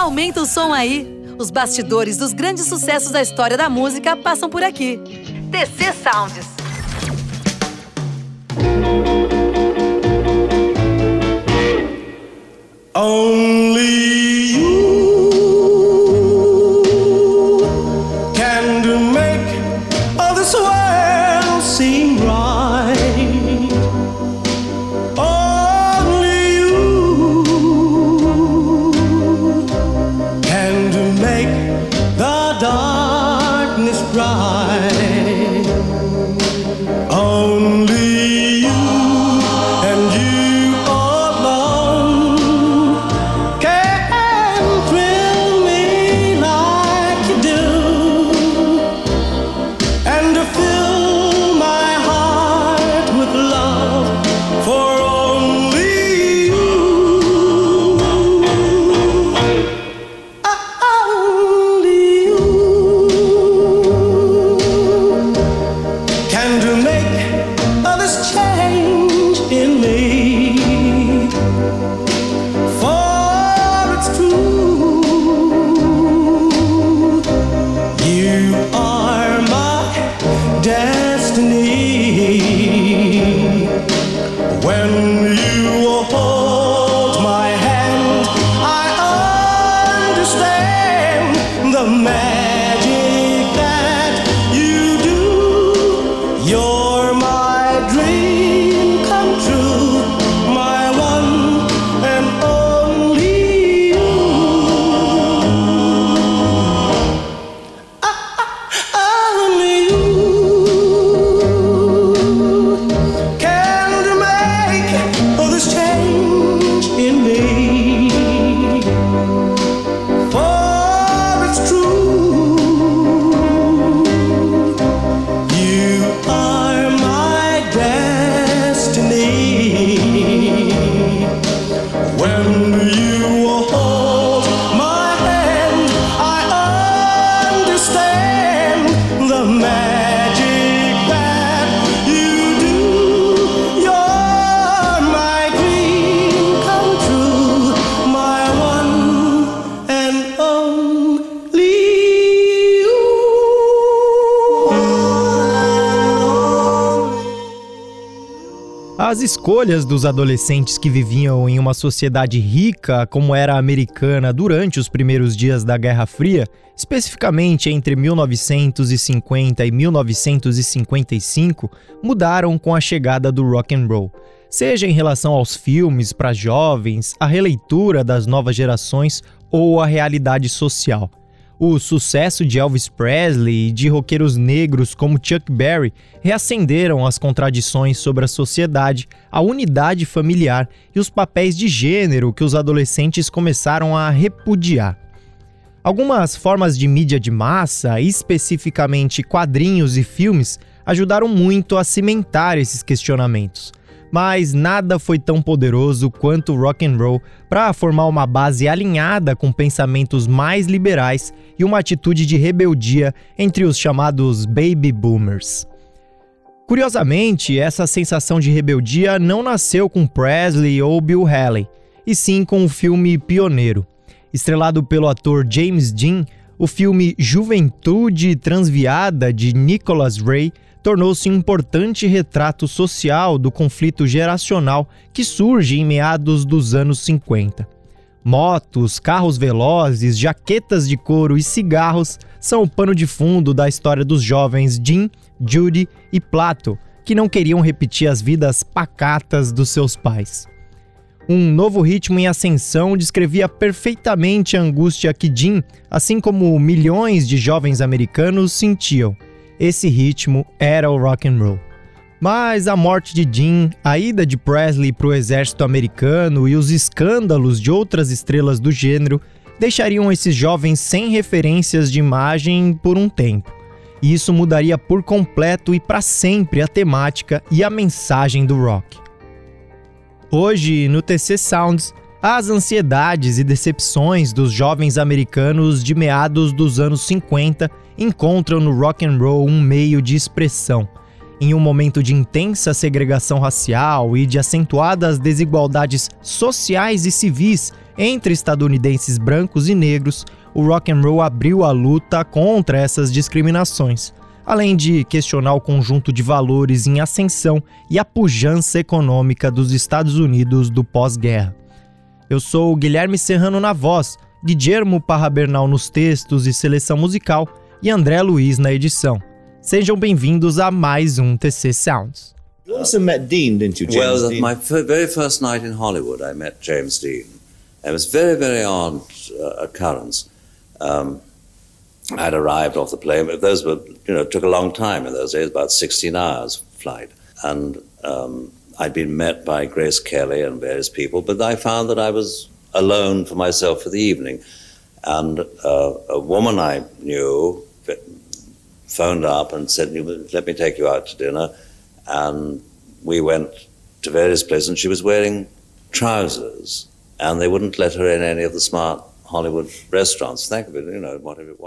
Aumenta o som aí. Os bastidores dos grandes sucessos da história da música passam por aqui. TC Sounds. Only As escolhas dos adolescentes que viviam em uma sociedade rica como era a americana durante os primeiros dias da Guerra Fria, especificamente entre 1950 e 1955, mudaram com a chegada do rock and roll. Seja em relação aos filmes para jovens, a releitura das novas gerações ou a realidade social. O sucesso de Elvis Presley e de roqueiros negros como Chuck Berry reacenderam as contradições sobre a sociedade, a unidade familiar e os papéis de gênero que os adolescentes começaram a repudiar. Algumas formas de mídia de massa, especificamente quadrinhos e filmes, ajudaram muito a cimentar esses questionamentos mas nada foi tão poderoso quanto o rock and roll para formar uma base alinhada com pensamentos mais liberais e uma atitude de rebeldia entre os chamados baby boomers. Curiosamente, essa sensação de rebeldia não nasceu com Presley ou Bill Haley, e sim com o filme Pioneiro. Estrelado pelo ator James Dean, o filme Juventude Transviada de Nicholas Ray tornou-se um importante retrato social do conflito geracional que surge em meados dos anos 50. Motos, carros velozes, jaquetas de couro e cigarros são o pano de fundo da história dos jovens Jim, Judy e Plato, que não queriam repetir as vidas pacatas dos seus pais. Um novo ritmo em ascensão descrevia perfeitamente a angústia que Jim, assim como milhões de jovens americanos, sentiam esse ritmo era o rock and roll. Mas a morte de Jim, a ida de Presley para o exército americano e os escândalos de outras estrelas do gênero deixariam esses jovens sem referências de imagem por um tempo. E isso mudaria por completo e para sempre a temática e a mensagem do rock. Hoje, no TC Sounds, as ansiedades e decepções dos jovens americanos de meados dos anos 50 encontram no rock and roll um meio de expressão. Em um momento de intensa segregação racial e de acentuadas desigualdades sociais e civis entre estadunidenses brancos e negros, o rock and roll abriu a luta contra essas discriminações, além de questionar o conjunto de valores em ascensão e a pujança econômica dos Estados Unidos do pós-guerra. Eu sou Guilherme Serrano na voz, Guillermo Parra Bernal nos textos e seleção musical e André Luiz na edição. Sejam bem-vindos a mais um TC Sounds. You also met Dean, didn't you, James well, Dean? my very first night in Hollywood, I met James Dean. It was very, very odd uh, occurrence. Um, I'd arrived off the plane, but those were, you know, took a long time in those days, about 16 hours flight. And um, I'd been met by Grace Kelly and various people, but I found that I was alone for myself for the evening. And uh, a woman I knew phoned up and said, Let me take you out to dinner. And we went to various places, and she was wearing trousers, and they wouldn't let her in any of the smart.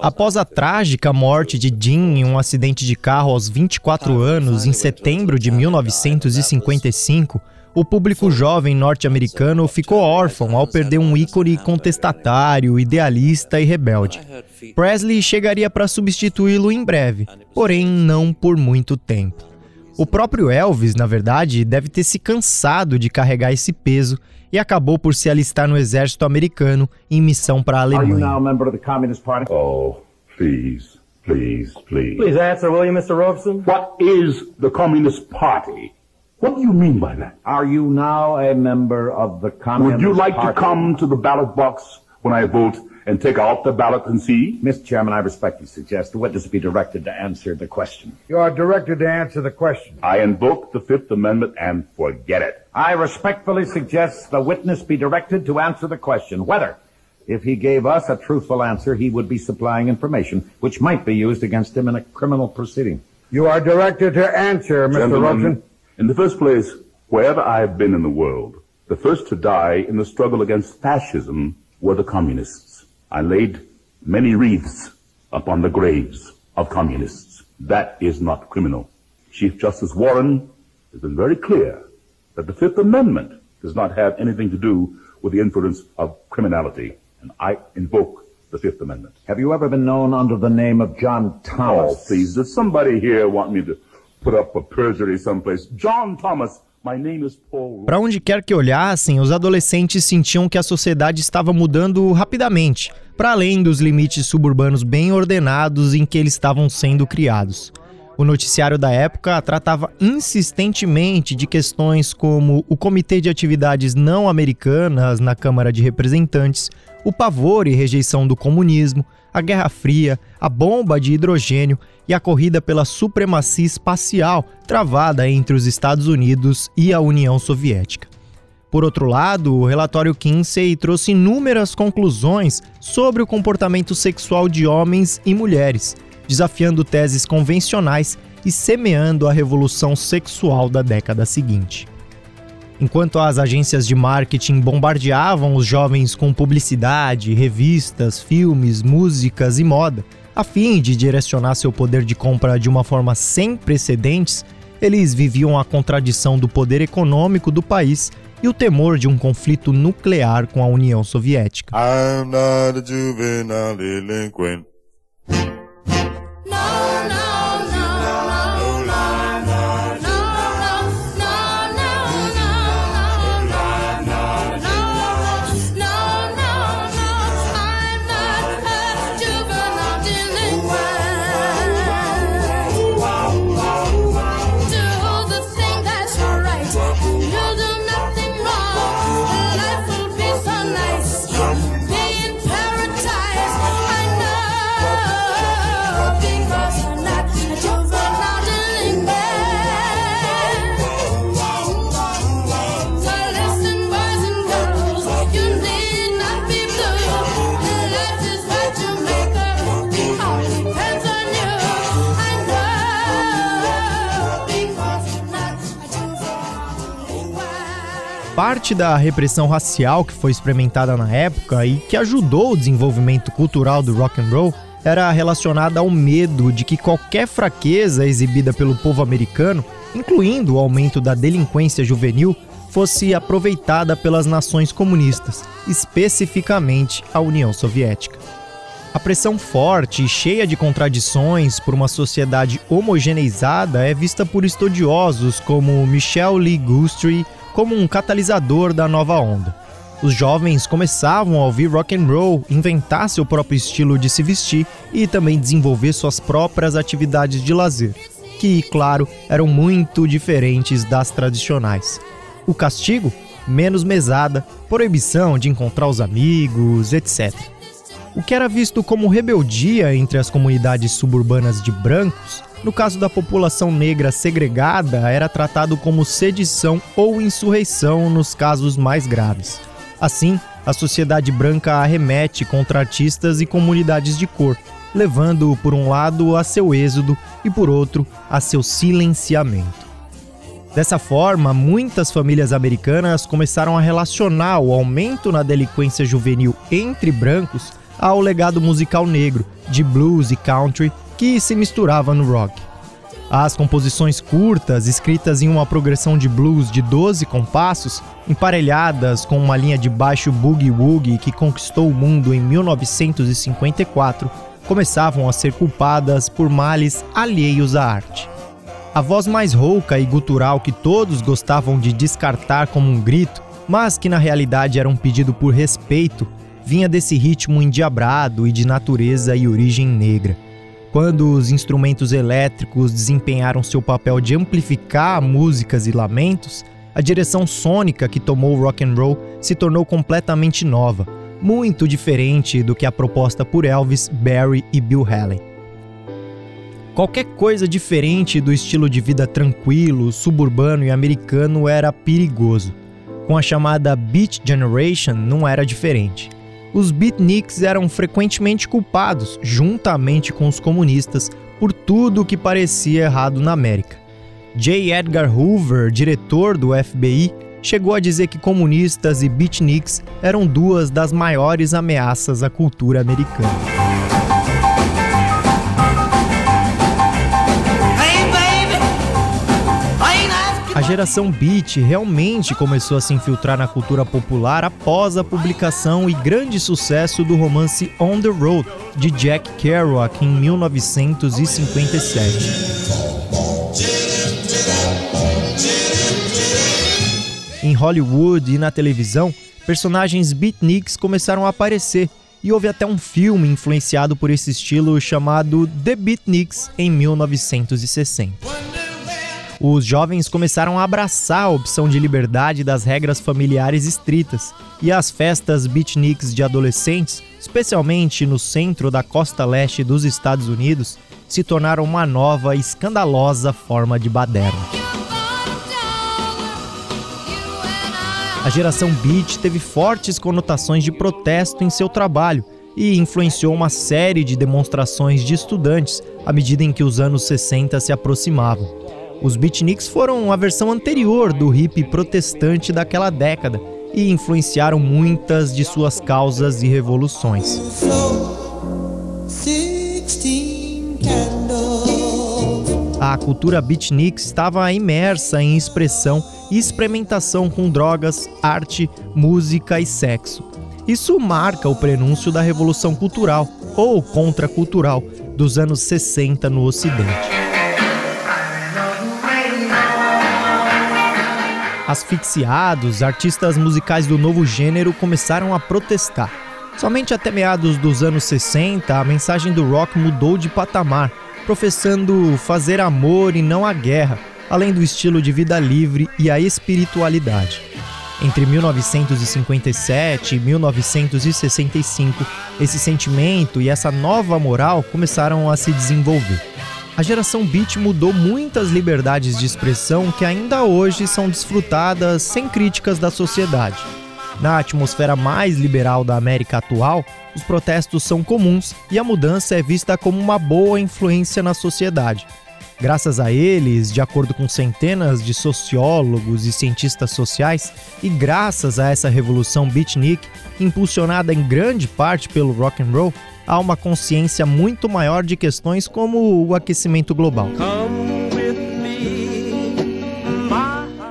Após a trágica morte de Jean em um acidente de carro aos 24 anos em setembro de 1955, o público jovem norte-americano ficou órfão ao perder um ícone contestatário, idealista e rebelde. Presley chegaria para substituí-lo em breve, porém não por muito tempo. O próprio Elvis, na verdade, deve ter se cansado de carregar esse peso e acabou por se alistar no exército americano em missão para a Alemanha. Oh, please, please, please. Please answer, will you, Mr. Robeson? What is the Communist Party? What do you mean by that? Are you now a member of the Communist Would you like Party? to come to the ballot box when I vote and take out the ballot and see? Mr. Chairman, I respectfully suggest the witness be directed to answer the question. You are directed to answer the question. I invoke the Fifth Amendment and forget it. I respectfully suggest the witness be directed to answer the question whether, if he gave us a truthful answer, he would be supplying information which might be used against him in a criminal proceeding. You are directed to answer, Mr. Gentlemen, Robeson. In the first place, wherever I have been in the world, the first to die in the struggle against fascism were the communists. I laid many wreaths upon the graves of communists. That is not criminal. Chief Justice Warren has been very clear that the Fifth Amendment does not have anything to do with the inference of criminality. And I invoke the Fifth Amendment. Have you ever been known under the name of John oh, Thomas? Oh, please, does somebody here want me to Para onde quer que olhassem, os adolescentes sentiam que a sociedade estava mudando rapidamente, para além dos limites suburbanos bem ordenados em que eles estavam sendo criados. O noticiário da época tratava insistentemente de questões como o Comitê de Atividades Não Americanas na Câmara de Representantes, o pavor e rejeição do comunismo, a Guerra Fria, a bomba de hidrogênio e a corrida pela supremacia espacial travada entre os Estados Unidos e a União Soviética. Por outro lado, o relatório Kinsey trouxe inúmeras conclusões sobre o comportamento sexual de homens e mulheres, desafiando teses convencionais e semeando a revolução sexual da década seguinte. Enquanto as agências de marketing bombardeavam os jovens com publicidade, revistas, filmes, músicas e moda, a fim de direcionar seu poder de compra de uma forma sem precedentes, eles viviam a contradição do poder econômico do país e o temor de um conflito nuclear com a União Soviética. I'm not a juvenile delinquent. Parte da repressão racial que foi experimentada na época e que ajudou o desenvolvimento cultural do rock and roll era relacionada ao medo de que qualquer fraqueza exibida pelo povo americano, incluindo o aumento da delinquência juvenil, fosse aproveitada pelas nações comunistas, especificamente a União Soviética. A pressão forte e cheia de contradições por uma sociedade homogeneizada é vista por estudiosos como Michel Lee Gustry como um catalisador da nova onda. Os jovens começavam a ouvir rock and roll, inventar seu próprio estilo de se vestir e também desenvolver suas próprias atividades de lazer, que, claro, eram muito diferentes das tradicionais. O castigo? Menos mesada, proibição de encontrar os amigos, etc. O que era visto como rebeldia entre as comunidades suburbanas de brancos, no caso da população negra segregada, era tratado como sedição ou insurreição nos casos mais graves. Assim, a sociedade branca arremete contra artistas e comunidades de cor, levando por um lado a seu êxodo e por outro a seu silenciamento. Dessa forma, muitas famílias americanas começaram a relacionar o aumento na delinquência juvenil entre brancos ao legado musical negro, de blues e country, que se misturava no rock. As composições curtas, escritas em uma progressão de blues de 12 compassos, emparelhadas com uma linha de baixo boogie-woogie que conquistou o mundo em 1954, começavam a ser culpadas por males alheios à arte. A voz mais rouca e gutural que todos gostavam de descartar como um grito, mas que na realidade era um pedido por respeito, vinha desse ritmo endiabrado e de natureza e origem negra. Quando os instrumentos elétricos desempenharam seu papel de amplificar músicas e lamentos, a direção sônica que tomou o rock and roll se tornou completamente nova, muito diferente do que a proposta por Elvis, Barry e Bill Haley. Qualquer coisa diferente do estilo de vida tranquilo, suburbano e americano era perigoso. Com a chamada Beat Generation não era diferente os beatniks eram frequentemente culpados, juntamente com os comunistas, por tudo o que parecia errado na América. J. Edgar Hoover, diretor do FBI, chegou a dizer que comunistas e beatniks eram duas das maiores ameaças à cultura americana. A geração Beat realmente começou a se infiltrar na cultura popular após a publicação e grande sucesso do romance On the Road, de Jack Kerouac, em 1957. Em Hollywood e na televisão, personagens beatniks começaram a aparecer, e houve até um filme influenciado por esse estilo chamado The Beatniks, em 1960 os jovens começaram a abraçar a opção de liberdade das regras familiares estritas, e as festas beatniks de adolescentes, especialmente no centro da costa leste dos Estados Unidos, se tornaram uma nova e escandalosa forma de baderna. A geração beat teve fortes conotações de protesto em seu trabalho e influenciou uma série de demonstrações de estudantes à medida em que os anos 60 se aproximavam. Os beatniks foram a versão anterior do hip protestante daquela década e influenciaram muitas de suas causas e revoluções. A cultura beatnik estava imersa em expressão e experimentação com drogas, arte, música e sexo. Isso marca o prenúncio da revolução cultural ou contracultural dos anos 60 no Ocidente. Asfixiados, artistas musicais do novo gênero começaram a protestar. Somente até meados dos anos 60, a mensagem do rock mudou de patamar, professando fazer amor e não a guerra, além do estilo de vida livre e a espiritualidade. Entre 1957 e 1965, esse sentimento e essa nova moral começaram a se desenvolver a geração Beat mudou muitas liberdades de expressão que ainda hoje são desfrutadas sem críticas da sociedade. Na atmosfera mais liberal da América atual, os protestos são comuns e a mudança é vista como uma boa influência na sociedade. Graças a eles, de acordo com centenas de sociólogos e cientistas sociais, e graças a essa revolução beatnik, impulsionada em grande parte pelo rock and roll, há uma consciência muito maior de questões como o aquecimento global.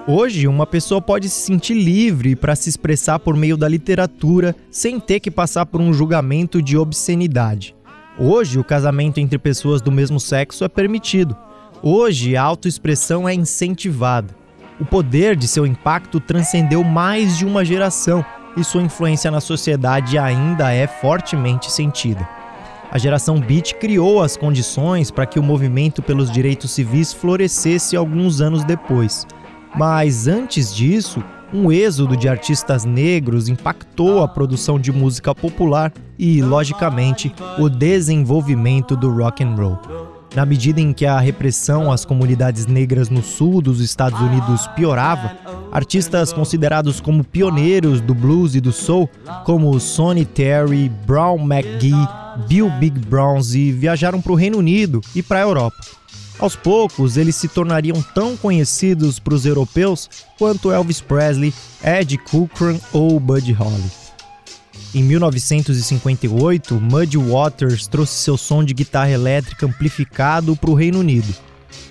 Hoje, uma pessoa pode se sentir livre para se expressar por meio da literatura sem ter que passar por um julgamento de obscenidade. Hoje, o casamento entre pessoas do mesmo sexo é permitido. Hoje, a autoexpressão é incentivada. O poder de seu impacto transcendeu mais de uma geração e sua influência na sociedade ainda é fortemente sentida. A geração Beat criou as condições para que o movimento pelos direitos civis florescesse alguns anos depois. Mas antes disso, um êxodo de artistas negros impactou a produção de música popular e, logicamente, o desenvolvimento do rock and roll. Na medida em que a repressão às comunidades negras no sul dos Estados Unidos piorava, artistas considerados como pioneiros do blues e do soul, como Sonny Terry, Brown McGee, Bill Big Bronze, viajaram para o Reino Unido e para a Europa. Aos poucos, eles se tornariam tão conhecidos para os europeus quanto Elvis Presley, Ed Cochran ou Buddy Holly. Em 1958, Muddy Waters trouxe seu som de guitarra elétrica amplificado para o Reino Unido.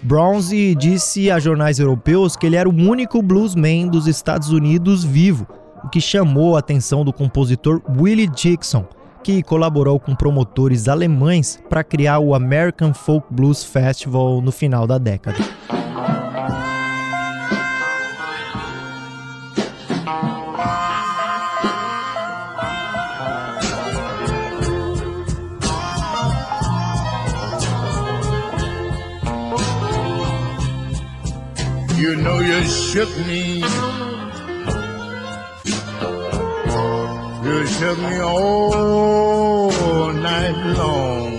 Bronze disse a jornais europeus que ele era o único bluesman dos Estados Unidos vivo, o que chamou a atenção do compositor Willie Dixon, que colaborou com promotores alemães para criar o American Folk Blues Festival no final da década. You shook me You shook me all night long.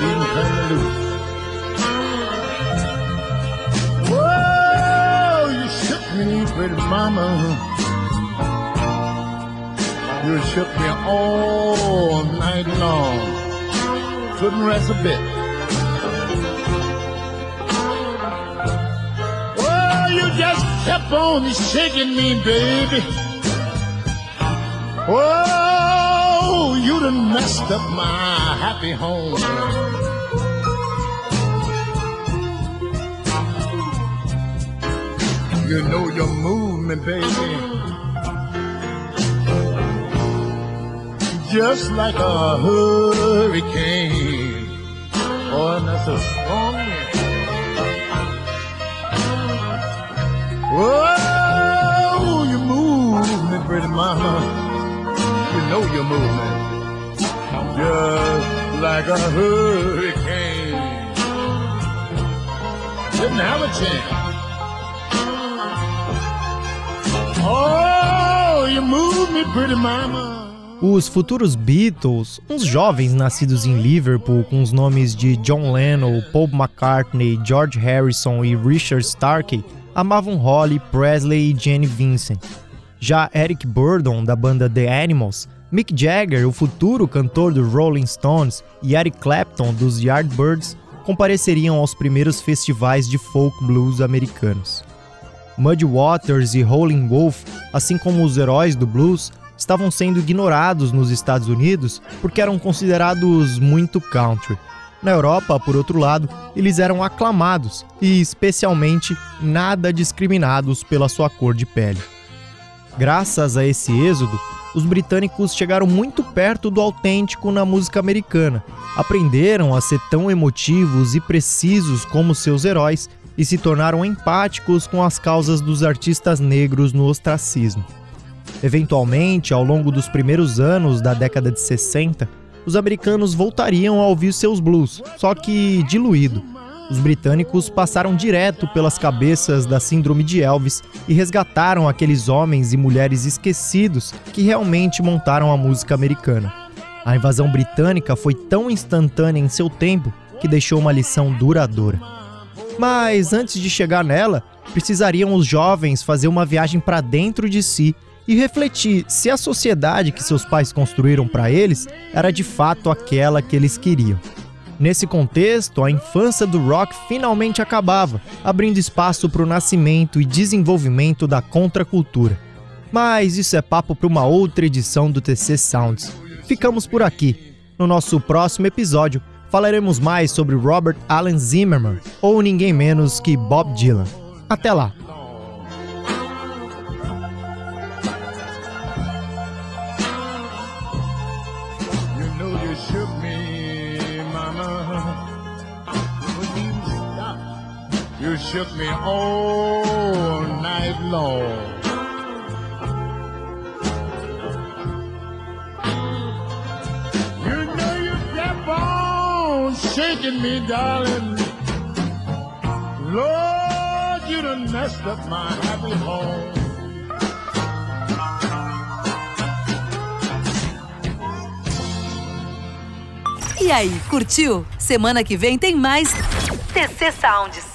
Didn't turn me loose. Whoa, you shook me, pretty mama. You shook me all night long. Couldn't rest a bit. Kept on shaking me, baby. Oh, you done messed up my happy home. You know you move me, baby. Just like a hurricane. Oh, that's a strong Oh, you move me, pretty mama you know you're moving just like a hurricane. Didn't have a chance. Oh, you move me, pretty mama. Os futuros Beatles, uns jovens nascidos em Liverpool com os nomes de John Lennon, Paul McCartney, George Harrison e Richard Starkey, amavam Holly, Presley e Jane Vincent. Já Eric Burdon, da banda The Animals, Mick Jagger, o futuro cantor do Rolling Stones, e Eric Clapton, dos Yardbirds, compareceriam aos primeiros festivais de folk blues americanos. Muddy Waters e Howlin' Wolf, assim como os heróis do blues, estavam sendo ignorados nos Estados Unidos porque eram considerados muito country. Na Europa, por outro lado, eles eram aclamados e, especialmente, nada discriminados pela sua cor de pele. Graças a esse êxodo, os britânicos chegaram muito perto do autêntico na música americana, aprenderam a ser tão emotivos e precisos como seus heróis e se tornaram empáticos com as causas dos artistas negros no ostracismo. Eventualmente, ao longo dos primeiros anos da década de 60, os americanos voltariam a ouvir seus blues, só que diluído, os britânicos passaram direto pelas cabeças da síndrome de Elvis e resgataram aqueles homens e mulheres esquecidos que realmente montaram a música americana. A invasão britânica foi tão instantânea em seu tempo que deixou uma lição duradoura. Mas antes de chegar nela, precisariam os jovens fazer uma viagem para dentro de si e refletir se a sociedade que seus pais construíram para eles era de fato aquela que eles queriam. Nesse contexto, a infância do rock finalmente acabava, abrindo espaço para o nascimento e desenvolvimento da contracultura. Mas isso é papo para uma outra edição do TC Sounds. Ficamos por aqui. No nosso próximo episódio, falaremos mais sobre Robert Allen Zimmerman, ou ninguém menos que Bob Dylan. Até lá! Shook me all night long. You know you kept on shaking me, darling. Lord, you done messed up my happy home. E aí, curtiu? Semana que vem tem mais TC Sounds.